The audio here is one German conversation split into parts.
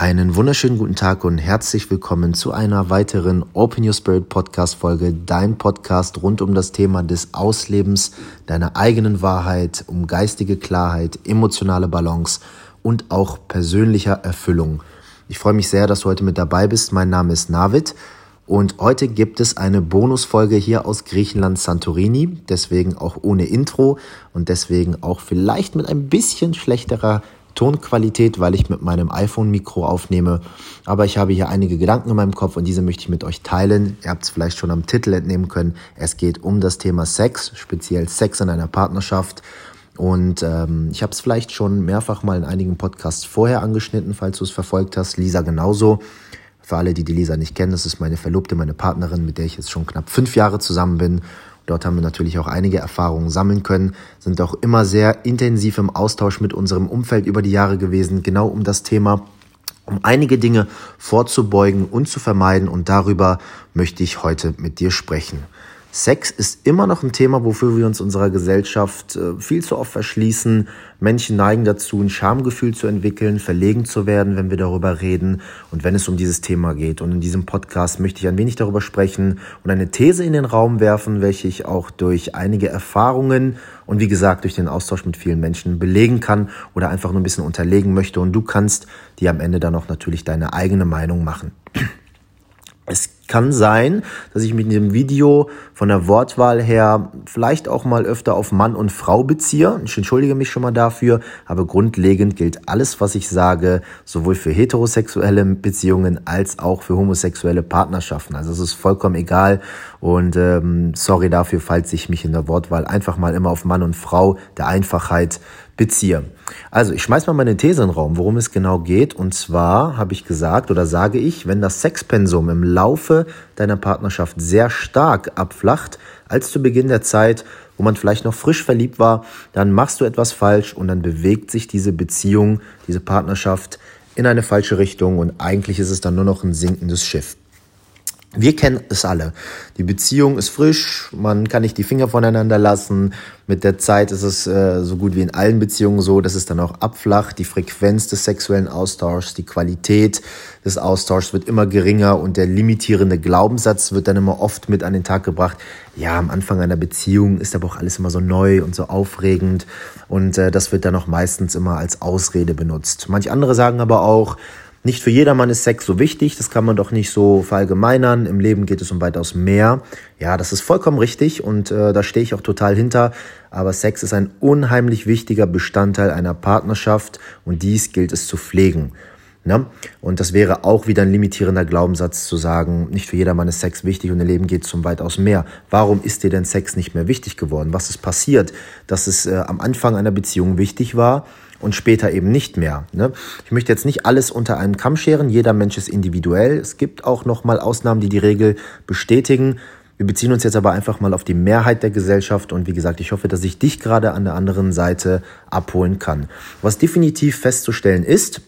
Einen wunderschönen guten Tag und herzlich willkommen zu einer weiteren Open Your Spirit Podcast Folge, dein Podcast rund um das Thema des Auslebens deiner eigenen Wahrheit, um geistige Klarheit, emotionale Balance und auch persönlicher Erfüllung. Ich freue mich sehr, dass du heute mit dabei bist. Mein Name ist Navid und heute gibt es eine Bonusfolge hier aus Griechenland Santorini, deswegen auch ohne Intro und deswegen auch vielleicht mit ein bisschen schlechterer Tonqualität, weil ich mit meinem iPhone-Mikro aufnehme. Aber ich habe hier einige Gedanken in meinem Kopf und diese möchte ich mit euch teilen. Ihr habt es vielleicht schon am Titel entnehmen können. Es geht um das Thema Sex, speziell Sex in einer Partnerschaft. Und ähm, ich habe es vielleicht schon mehrfach mal in einigen Podcasts vorher angeschnitten, falls du es verfolgt hast. Lisa genauso. Für alle, die die Lisa nicht kennen, das ist meine Verlobte, meine Partnerin, mit der ich jetzt schon knapp fünf Jahre zusammen bin. Dort haben wir natürlich auch einige Erfahrungen sammeln können, sind auch immer sehr intensiv im Austausch mit unserem Umfeld über die Jahre gewesen, genau um das Thema, um einige Dinge vorzubeugen und zu vermeiden. Und darüber möchte ich heute mit dir sprechen. Sex ist immer noch ein Thema, wofür wir uns unserer Gesellschaft äh, viel zu oft verschließen. Menschen neigen dazu, ein Schamgefühl zu entwickeln, verlegen zu werden, wenn wir darüber reden und wenn es um dieses Thema geht. Und in diesem Podcast möchte ich ein wenig darüber sprechen und eine These in den Raum werfen, welche ich auch durch einige Erfahrungen und wie gesagt durch den Austausch mit vielen Menschen belegen kann oder einfach nur ein bisschen unterlegen möchte. Und du kannst dir am Ende dann auch natürlich deine eigene Meinung machen. Es kann sein, dass ich mich in dem Video von der Wortwahl her vielleicht auch mal öfter auf Mann und Frau beziehe. Ich entschuldige mich schon mal dafür, aber grundlegend gilt alles, was ich sage, sowohl für heterosexuelle Beziehungen als auch für homosexuelle Partnerschaften. Also es ist vollkommen egal und ähm, sorry dafür, falls ich mich in der Wortwahl einfach mal immer auf Mann und Frau der Einfachheit beziehe. Also ich schmeiß mal meine These in den Raum, worum es genau geht. Und zwar habe ich gesagt oder sage ich, wenn das Sexpensum im Laufe deiner Partnerschaft sehr stark abflacht, als zu Beginn der Zeit, wo man vielleicht noch frisch verliebt war, dann machst du etwas falsch und dann bewegt sich diese Beziehung, diese Partnerschaft in eine falsche Richtung und eigentlich ist es dann nur noch ein sinkendes Schiff. Wir kennen es alle. Die Beziehung ist frisch, man kann nicht die Finger voneinander lassen. Mit der Zeit ist es äh, so gut wie in allen Beziehungen so, dass es dann auch abflacht. Die Frequenz des sexuellen Austauschs, die Qualität des Austauschs wird immer geringer und der limitierende Glaubenssatz wird dann immer oft mit an den Tag gebracht. Ja, am Anfang einer Beziehung ist aber auch alles immer so neu und so aufregend und äh, das wird dann auch meistens immer als Ausrede benutzt. Manch andere sagen aber auch, nicht für jedermann ist Sex so wichtig, das kann man doch nicht so verallgemeinern. Im Leben geht es um weitaus mehr. Ja, das ist vollkommen richtig und äh, da stehe ich auch total hinter. Aber Sex ist ein unheimlich wichtiger Bestandteil einer Partnerschaft und dies gilt es zu pflegen. Ne? Und das wäre auch wieder ein limitierender Glaubenssatz zu sagen, nicht für jedermann ist Sex wichtig und im Leben geht es um weitaus mehr. Warum ist dir denn Sex nicht mehr wichtig geworden? Was ist passiert, dass es äh, am Anfang einer Beziehung wichtig war und später eben nicht mehr. Ne? Ich möchte jetzt nicht alles unter einen Kamm scheren. Jeder Mensch ist individuell. Es gibt auch noch mal Ausnahmen, die die Regel bestätigen. Wir beziehen uns jetzt aber einfach mal auf die Mehrheit der Gesellschaft und wie gesagt, ich hoffe, dass ich dich gerade an der anderen Seite abholen kann. Was definitiv festzustellen ist,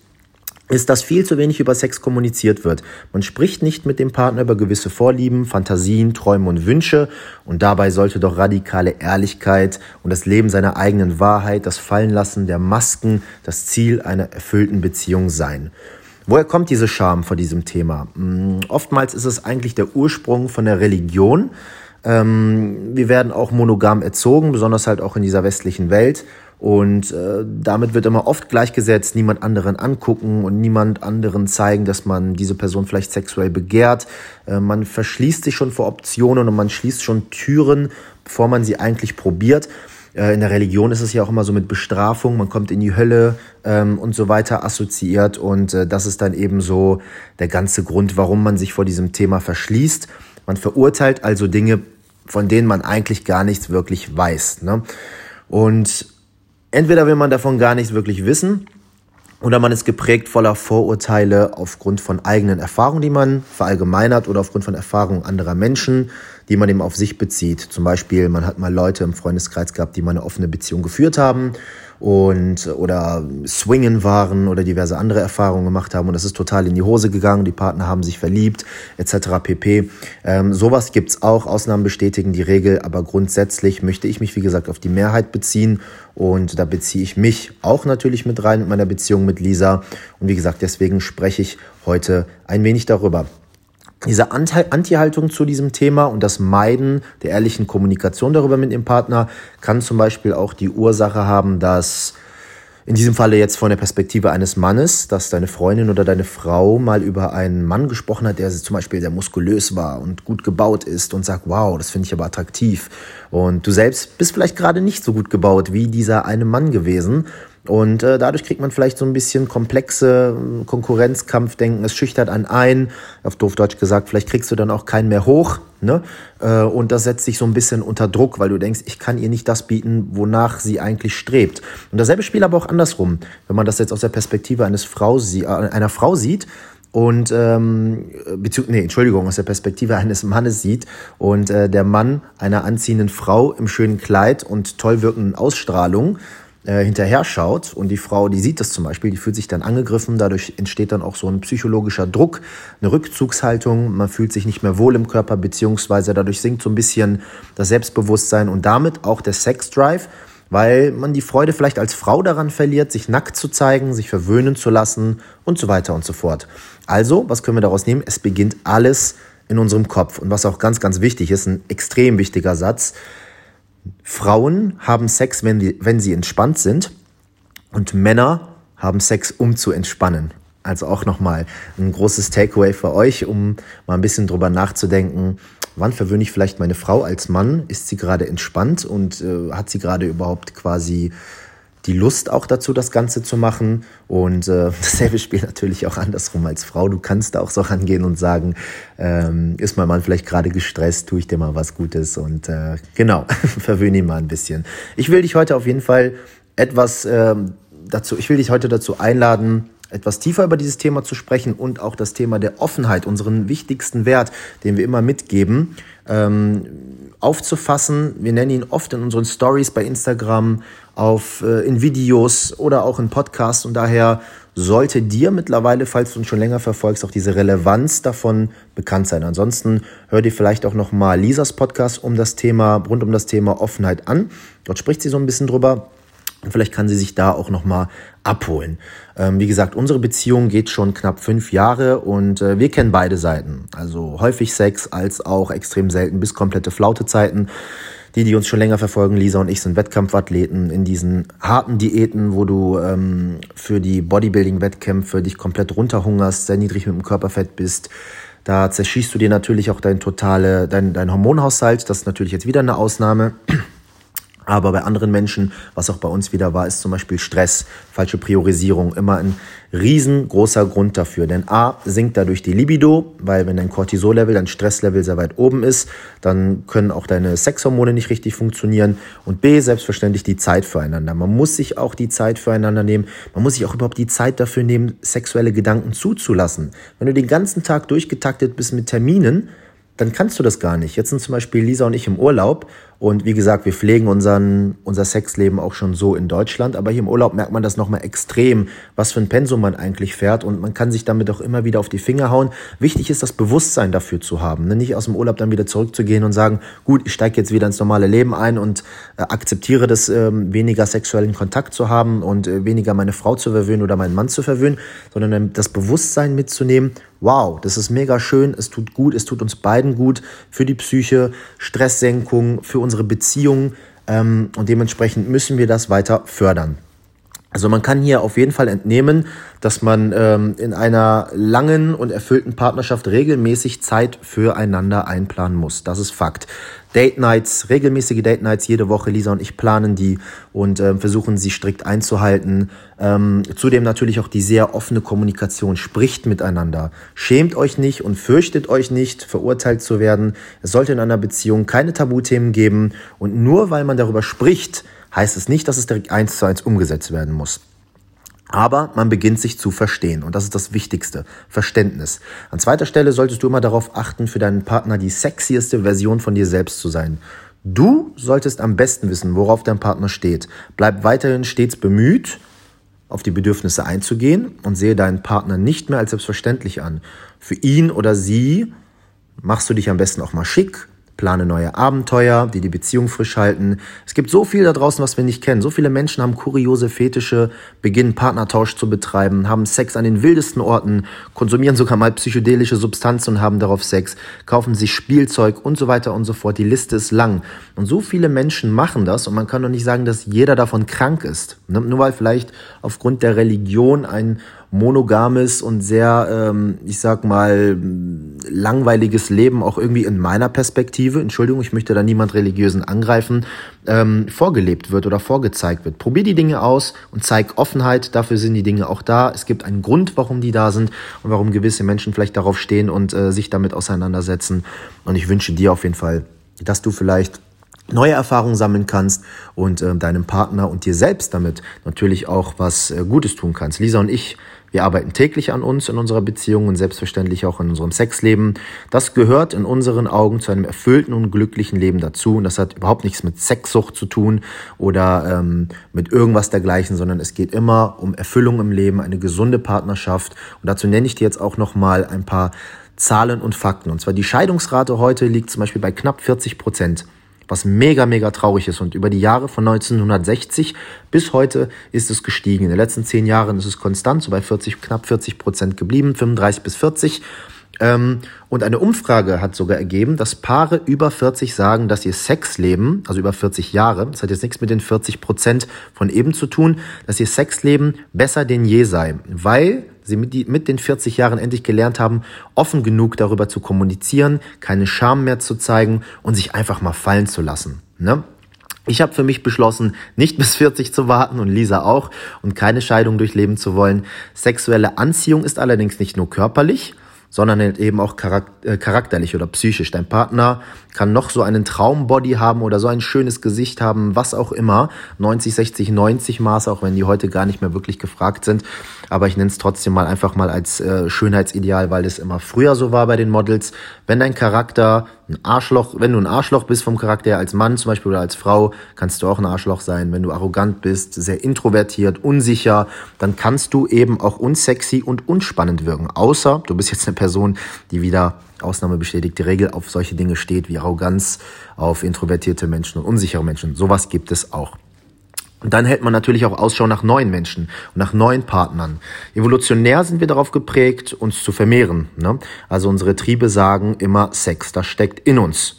ist, dass viel zu wenig über Sex kommuniziert wird. Man spricht nicht mit dem Partner über gewisse Vorlieben, Fantasien, Träume und Wünsche und dabei sollte doch radikale Ehrlichkeit und das Leben seiner eigenen Wahrheit, das Fallenlassen der Masken das Ziel einer erfüllten Beziehung sein. Woher kommt diese Scham vor diesem Thema? Hm, oftmals ist es eigentlich der Ursprung von der Religion. Ähm, wir werden auch monogam erzogen, besonders halt auch in dieser westlichen Welt. Und äh, damit wird immer oft gleichgesetzt, niemand anderen angucken und niemand anderen zeigen, dass man diese Person vielleicht sexuell begehrt. Äh, man verschließt sich schon vor Optionen und man schließt schon Türen, bevor man sie eigentlich probiert. Äh, in der Religion ist es ja auch immer so mit Bestrafung, man kommt in die Hölle ähm, und so weiter assoziiert. Und äh, das ist dann eben so der ganze Grund, warum man sich vor diesem Thema verschließt. Man verurteilt also Dinge, von denen man eigentlich gar nichts wirklich weiß. Ne? Und Entweder will man davon gar nichts wirklich wissen oder man ist geprägt voller Vorurteile aufgrund von eigenen Erfahrungen, die man verallgemeinert oder aufgrund von Erfahrungen anderer Menschen, die man eben auf sich bezieht. Zum Beispiel, man hat mal Leute im Freundeskreis gehabt, die mal eine offene Beziehung geführt haben und oder swingen waren oder diverse andere Erfahrungen gemacht haben. Und das ist total in die Hose gegangen, die Partner haben sich verliebt etc. pp. Ähm, sowas gibt's auch, Ausnahmen bestätigen die Regel, aber grundsätzlich möchte ich mich wie gesagt auf die Mehrheit beziehen. Und da beziehe ich mich auch natürlich mit rein mit meiner Beziehung mit Lisa. Und wie gesagt, deswegen spreche ich heute ein wenig darüber diese Anti-Haltung zu diesem Thema und das Meiden der ehrlichen Kommunikation darüber mit dem Partner kann zum Beispiel auch die Ursache haben, dass in diesem Falle jetzt von der Perspektive eines Mannes, dass deine Freundin oder deine Frau mal über einen Mann gesprochen hat, der zum Beispiel sehr muskulös war und gut gebaut ist und sagt, wow, das finde ich aber attraktiv. Und du selbst bist vielleicht gerade nicht so gut gebaut wie dieser eine Mann gewesen und äh, dadurch kriegt man vielleicht so ein bisschen komplexe äh, Konkurrenzkampfdenken. Es schüchtert einen ein. Auf doof Deutsch gesagt, vielleicht kriegst du dann auch keinen mehr hoch. Ne? Äh, und das setzt sich so ein bisschen unter Druck, weil du denkst, ich kann ihr nicht das bieten, wonach sie eigentlich strebt. Und dasselbe Spiel aber auch andersrum. Wenn man das jetzt aus der Perspektive eines Frau, äh, einer Frau sieht, und ähm, nee, Entschuldigung, aus der Perspektive eines Mannes sieht und äh, der Mann einer anziehenden Frau im schönen Kleid und toll wirkenden Ausstrahlung äh, hinterher schaut und die Frau, die sieht das zum Beispiel, die fühlt sich dann angegriffen, dadurch entsteht dann auch so ein psychologischer Druck, eine Rückzugshaltung, man fühlt sich nicht mehr wohl im Körper, beziehungsweise dadurch sinkt so ein bisschen das Selbstbewusstsein und damit auch der Sexdrive, weil man die Freude vielleicht als Frau daran verliert, sich nackt zu zeigen, sich verwöhnen zu lassen und so weiter und so fort. Also, was können wir daraus nehmen? Es beginnt alles in unserem Kopf. Und was auch ganz, ganz wichtig ist, ein extrem wichtiger Satz, Frauen haben Sex, wenn, die, wenn sie entspannt sind und Männer haben Sex, um zu entspannen. Also auch nochmal ein großes Takeaway für euch, um mal ein bisschen drüber nachzudenken. Wann verwöhne ich vielleicht meine Frau als Mann? Ist sie gerade entspannt und äh, hat sie gerade überhaupt quasi die Lust auch dazu, das Ganze zu machen. Und äh, dasselbe spielt natürlich auch andersrum als Frau. Du kannst da auch so rangehen und sagen, ähm, ist mein Mann vielleicht gerade gestresst, tue ich dir mal was Gutes und äh, genau, verwöhne ihn mal ein bisschen. Ich will dich heute auf jeden Fall etwas äh, dazu, ich will dich heute dazu einladen, etwas tiefer über dieses Thema zu sprechen und auch das Thema der Offenheit, unseren wichtigsten Wert, den wir immer mitgeben, ähm, aufzufassen. Wir nennen ihn oft in unseren Stories bei Instagram, auf, äh, in Videos oder auch in Podcasts und daher sollte dir mittlerweile, falls du uns schon länger verfolgst, auch diese Relevanz davon bekannt sein. Ansonsten hör dir vielleicht auch noch mal Lisas Podcast um das Thema rund um das Thema Offenheit an. Dort spricht sie so ein bisschen drüber. Und vielleicht kann sie sich da auch nochmal abholen. Ähm, wie gesagt, unsere Beziehung geht schon knapp fünf Jahre und äh, wir kennen beide Seiten. Also häufig Sex als auch extrem selten bis komplette Flautezeiten. Die, die uns schon länger verfolgen, Lisa und ich sind Wettkampfathleten in diesen harten Diäten, wo du ähm, für die Bodybuilding-Wettkämpfe dich komplett runterhungerst, sehr niedrig mit dem Körperfett bist. Da zerschießt du dir natürlich auch dein totale, dein, dein Hormonhaushalt. Das ist natürlich jetzt wieder eine Ausnahme. Aber bei anderen Menschen, was auch bei uns wieder war, ist zum Beispiel Stress, falsche Priorisierung, immer ein riesengroßer Grund dafür. Denn A, sinkt dadurch die Libido, weil wenn dein Cortisol-Level, dein Stresslevel sehr weit oben ist, dann können auch deine Sexhormone nicht richtig funktionieren. Und B, selbstverständlich die Zeit füreinander. Man muss sich auch die Zeit füreinander nehmen. Man muss sich auch überhaupt die Zeit dafür nehmen, sexuelle Gedanken zuzulassen. Wenn du den ganzen Tag durchgetaktet bist mit Terminen, dann kannst du das gar nicht. Jetzt sind zum Beispiel Lisa und ich im Urlaub und wie gesagt, wir pflegen unseren, unser Sexleben auch schon so in Deutschland, aber hier im Urlaub merkt man das nochmal extrem, was für ein Pensum man eigentlich fährt. Und man kann sich damit auch immer wieder auf die Finger hauen. Wichtig ist, das Bewusstsein dafür zu haben, ne? nicht aus dem Urlaub dann wieder zurückzugehen und sagen, gut, ich steige jetzt wieder ins normale Leben ein und äh, akzeptiere das, äh, weniger sexuellen Kontakt zu haben und äh, weniger meine Frau zu verwöhnen oder meinen Mann zu verwöhnen, sondern das Bewusstsein mitzunehmen, wow, das ist mega schön, es tut gut, es tut uns beiden gut. Für die Psyche, Stresssenkung, für unsere Beziehung ähm, und dementsprechend müssen wir das weiter fördern. Also man kann hier auf jeden Fall entnehmen, dass man ähm, in einer langen und erfüllten Partnerschaft regelmäßig Zeit füreinander einplanen muss. Das ist Fakt. Date Nights, regelmäßige Date Nights jede Woche. Lisa und ich planen die und äh, versuchen sie strikt einzuhalten. Ähm, zudem natürlich auch die sehr offene Kommunikation. Spricht miteinander. Schämt euch nicht und fürchtet euch nicht, verurteilt zu werden. Es sollte in einer Beziehung keine Tabuthemen geben. Und nur weil man darüber spricht, heißt es nicht, dass es direkt eins zu eins umgesetzt werden muss. Aber man beginnt sich zu verstehen und das ist das Wichtigste, Verständnis. An zweiter Stelle solltest du immer darauf achten, für deinen Partner die sexieste Version von dir selbst zu sein. Du solltest am besten wissen, worauf dein Partner steht. Bleib weiterhin stets bemüht, auf die Bedürfnisse einzugehen und sehe deinen Partner nicht mehr als selbstverständlich an. Für ihn oder sie machst du dich am besten auch mal schick, plane neue Abenteuer, die die Beziehung frisch halten. Es gibt so viel da draußen, was wir nicht kennen. So viele Menschen haben kuriose Fetische, beginnen Partnertausch zu betreiben, haben Sex an den wildesten Orten, konsumieren sogar mal psychedelische Substanzen und haben darauf Sex, kaufen sich Spielzeug und so weiter und so fort. Die Liste ist lang. Und so viele Menschen machen das und man kann doch nicht sagen, dass jeder davon krank ist. Ne? Nur weil vielleicht aufgrund der Religion ein monogames und sehr, ähm, ich sag mal, langweiliges Leben auch irgendwie in meiner Perspektive, Entschuldigung, ich möchte da niemand religiösen angreifen, ähm, vorgelebt wird oder vorgezeigt wird. Probier die Dinge aus und zeig Offenheit, dafür sind die Dinge auch da. Es gibt einen Grund, warum die da sind und warum gewisse Menschen vielleicht darauf stehen und äh, sich damit auseinandersetzen. Und ich wünsche dir auf jeden Fall, dass du vielleicht neue Erfahrungen sammeln kannst und äh, deinem Partner und dir selbst damit natürlich auch was äh, Gutes tun kannst. Lisa und ich wir arbeiten täglich an uns in unserer Beziehung und selbstverständlich auch in unserem Sexleben. Das gehört in unseren Augen zu einem erfüllten und glücklichen Leben dazu. Und das hat überhaupt nichts mit Sexsucht zu tun oder ähm, mit irgendwas dergleichen, sondern es geht immer um Erfüllung im Leben, eine gesunde Partnerschaft. Und dazu nenne ich dir jetzt auch nochmal ein paar Zahlen und Fakten. Und zwar die Scheidungsrate heute liegt zum Beispiel bei knapp 40 Prozent was mega, mega traurig ist. Und über die Jahre von 1960 bis heute ist es gestiegen. In den letzten zehn Jahren ist es konstant, so bei 40, knapp 40 Prozent geblieben, 35 bis 40. Ähm, und eine Umfrage hat sogar ergeben, dass Paare über 40 sagen, dass ihr Sexleben, also über 40 Jahre, das hat jetzt nichts mit den 40 Prozent von eben zu tun, dass ihr Sexleben besser denn je sei, weil sie mit, die, mit den 40 Jahren endlich gelernt haben, offen genug darüber zu kommunizieren, keine Scham mehr zu zeigen und sich einfach mal fallen zu lassen. Ne? Ich habe für mich beschlossen, nicht bis 40 zu warten und Lisa auch und keine Scheidung durchleben zu wollen. Sexuelle Anziehung ist allerdings nicht nur körperlich, sondern eben auch äh, charakterlich oder psychisch. Dein Partner kann noch so einen Traumbody haben oder so ein schönes Gesicht haben, was auch immer. 90, 60, 90 Maß, auch wenn die heute gar nicht mehr wirklich gefragt sind. Aber ich nenne es trotzdem mal einfach mal als äh, Schönheitsideal, weil es immer früher so war bei den Models. Wenn dein Charakter ein Arschloch, wenn du ein Arschloch bist vom Charakter als Mann zum Beispiel oder als Frau, kannst du auch ein Arschloch sein. Wenn du arrogant bist, sehr introvertiert, unsicher, dann kannst du eben auch unsexy und unspannend wirken. Außer du bist jetzt eine Person, die wieder Ausnahme bestätigt die Regel auf solche Dinge steht wie Arroganz, auf introvertierte Menschen und unsichere Menschen. Sowas gibt es auch. Und dann hält man natürlich auch Ausschau nach neuen Menschen und nach neuen Partnern. Evolutionär sind wir darauf geprägt, uns zu vermehren. Ne? Also unsere Triebe sagen immer Sex, das steckt in uns.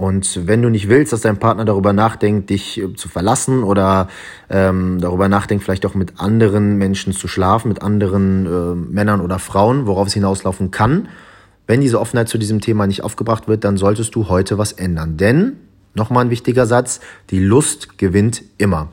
Und wenn du nicht willst, dass dein Partner darüber nachdenkt, dich äh, zu verlassen oder ähm, darüber nachdenkt, vielleicht auch mit anderen Menschen zu schlafen, mit anderen äh, Männern oder Frauen, worauf es hinauslaufen kann, wenn diese Offenheit zu diesem Thema nicht aufgebracht wird, dann solltest du heute was ändern. Denn, nochmal ein wichtiger Satz, die Lust gewinnt immer.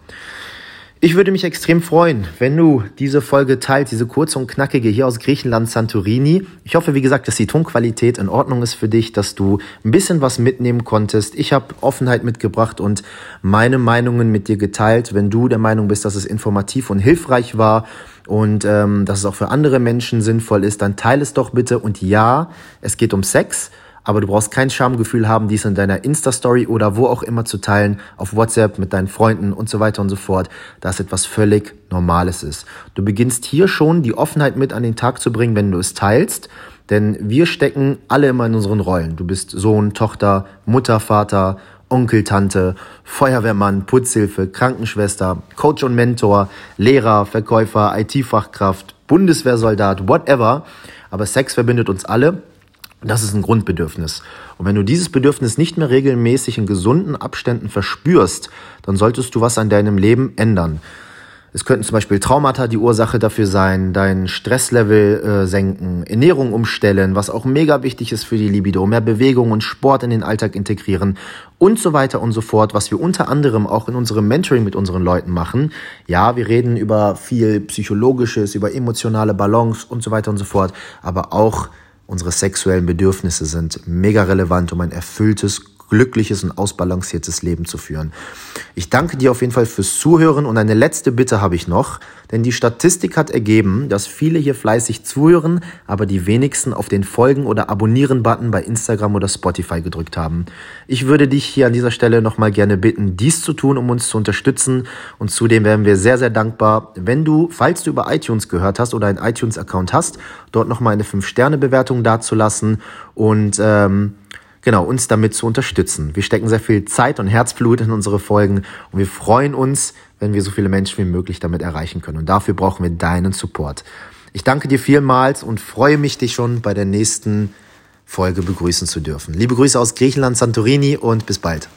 Ich würde mich extrem freuen, wenn du diese Folge teilst, diese kurze und knackige hier aus Griechenland, Santorini. Ich hoffe, wie gesagt, dass die Tonqualität in Ordnung ist für dich, dass du ein bisschen was mitnehmen konntest. Ich habe Offenheit mitgebracht und meine Meinungen mit dir geteilt. Wenn du der Meinung bist, dass es informativ und hilfreich war und ähm, dass es auch für andere Menschen sinnvoll ist, dann teile es doch bitte. Und ja, es geht um Sex aber du brauchst kein Schamgefühl haben, dies in deiner Insta-Story oder wo auch immer zu teilen, auf WhatsApp mit deinen Freunden und so weiter und so fort, da es etwas völlig Normales ist. Du beginnst hier schon die Offenheit mit an den Tag zu bringen, wenn du es teilst, denn wir stecken alle immer in unseren Rollen. Du bist Sohn, Tochter, Mutter, Vater, Onkel, Tante, Feuerwehrmann, Putzhilfe, Krankenschwester, Coach und Mentor, Lehrer, Verkäufer, IT-Fachkraft, Bundeswehrsoldat, whatever. Aber Sex verbindet uns alle das ist ein Grundbedürfnis. Und wenn du dieses Bedürfnis nicht mehr regelmäßig in gesunden Abständen verspürst, dann solltest du was an deinem Leben ändern. Es könnten zum Beispiel Traumata die Ursache dafür sein, dein Stresslevel äh, senken, Ernährung umstellen, was auch mega wichtig ist für die Libido, mehr Bewegung und Sport in den Alltag integrieren und so weiter und so fort, was wir unter anderem auch in unserem Mentoring mit unseren Leuten machen. Ja, wir reden über viel Psychologisches, über emotionale Balance und so weiter und so fort, aber auch Unsere sexuellen Bedürfnisse sind mega relevant, um ein erfülltes, glückliches und ausbalanciertes Leben zu führen. Ich danke dir auf jeden Fall fürs Zuhören und eine letzte Bitte habe ich noch, denn die Statistik hat ergeben, dass viele hier fleißig zuhören, aber die wenigsten auf den Folgen- oder Abonnieren-Button bei Instagram oder Spotify gedrückt haben. Ich würde dich hier an dieser Stelle nochmal gerne bitten, dies zu tun, um uns zu unterstützen und zudem wären wir sehr, sehr dankbar, wenn du, falls du über iTunes gehört hast oder einen iTunes-Account hast, dort nochmal eine 5-Sterne-Bewertung dazulassen und ähm, genau, uns damit zu unterstützen. Wir stecken sehr viel Zeit und Herzblut in unsere Folgen und wir freuen uns, wenn wir so viele Menschen wie möglich damit erreichen können. Und dafür brauchen wir deinen Support. Ich danke dir vielmals und freue mich, dich schon bei der nächsten Folge begrüßen zu dürfen. Liebe Grüße aus Griechenland, Santorini und bis bald.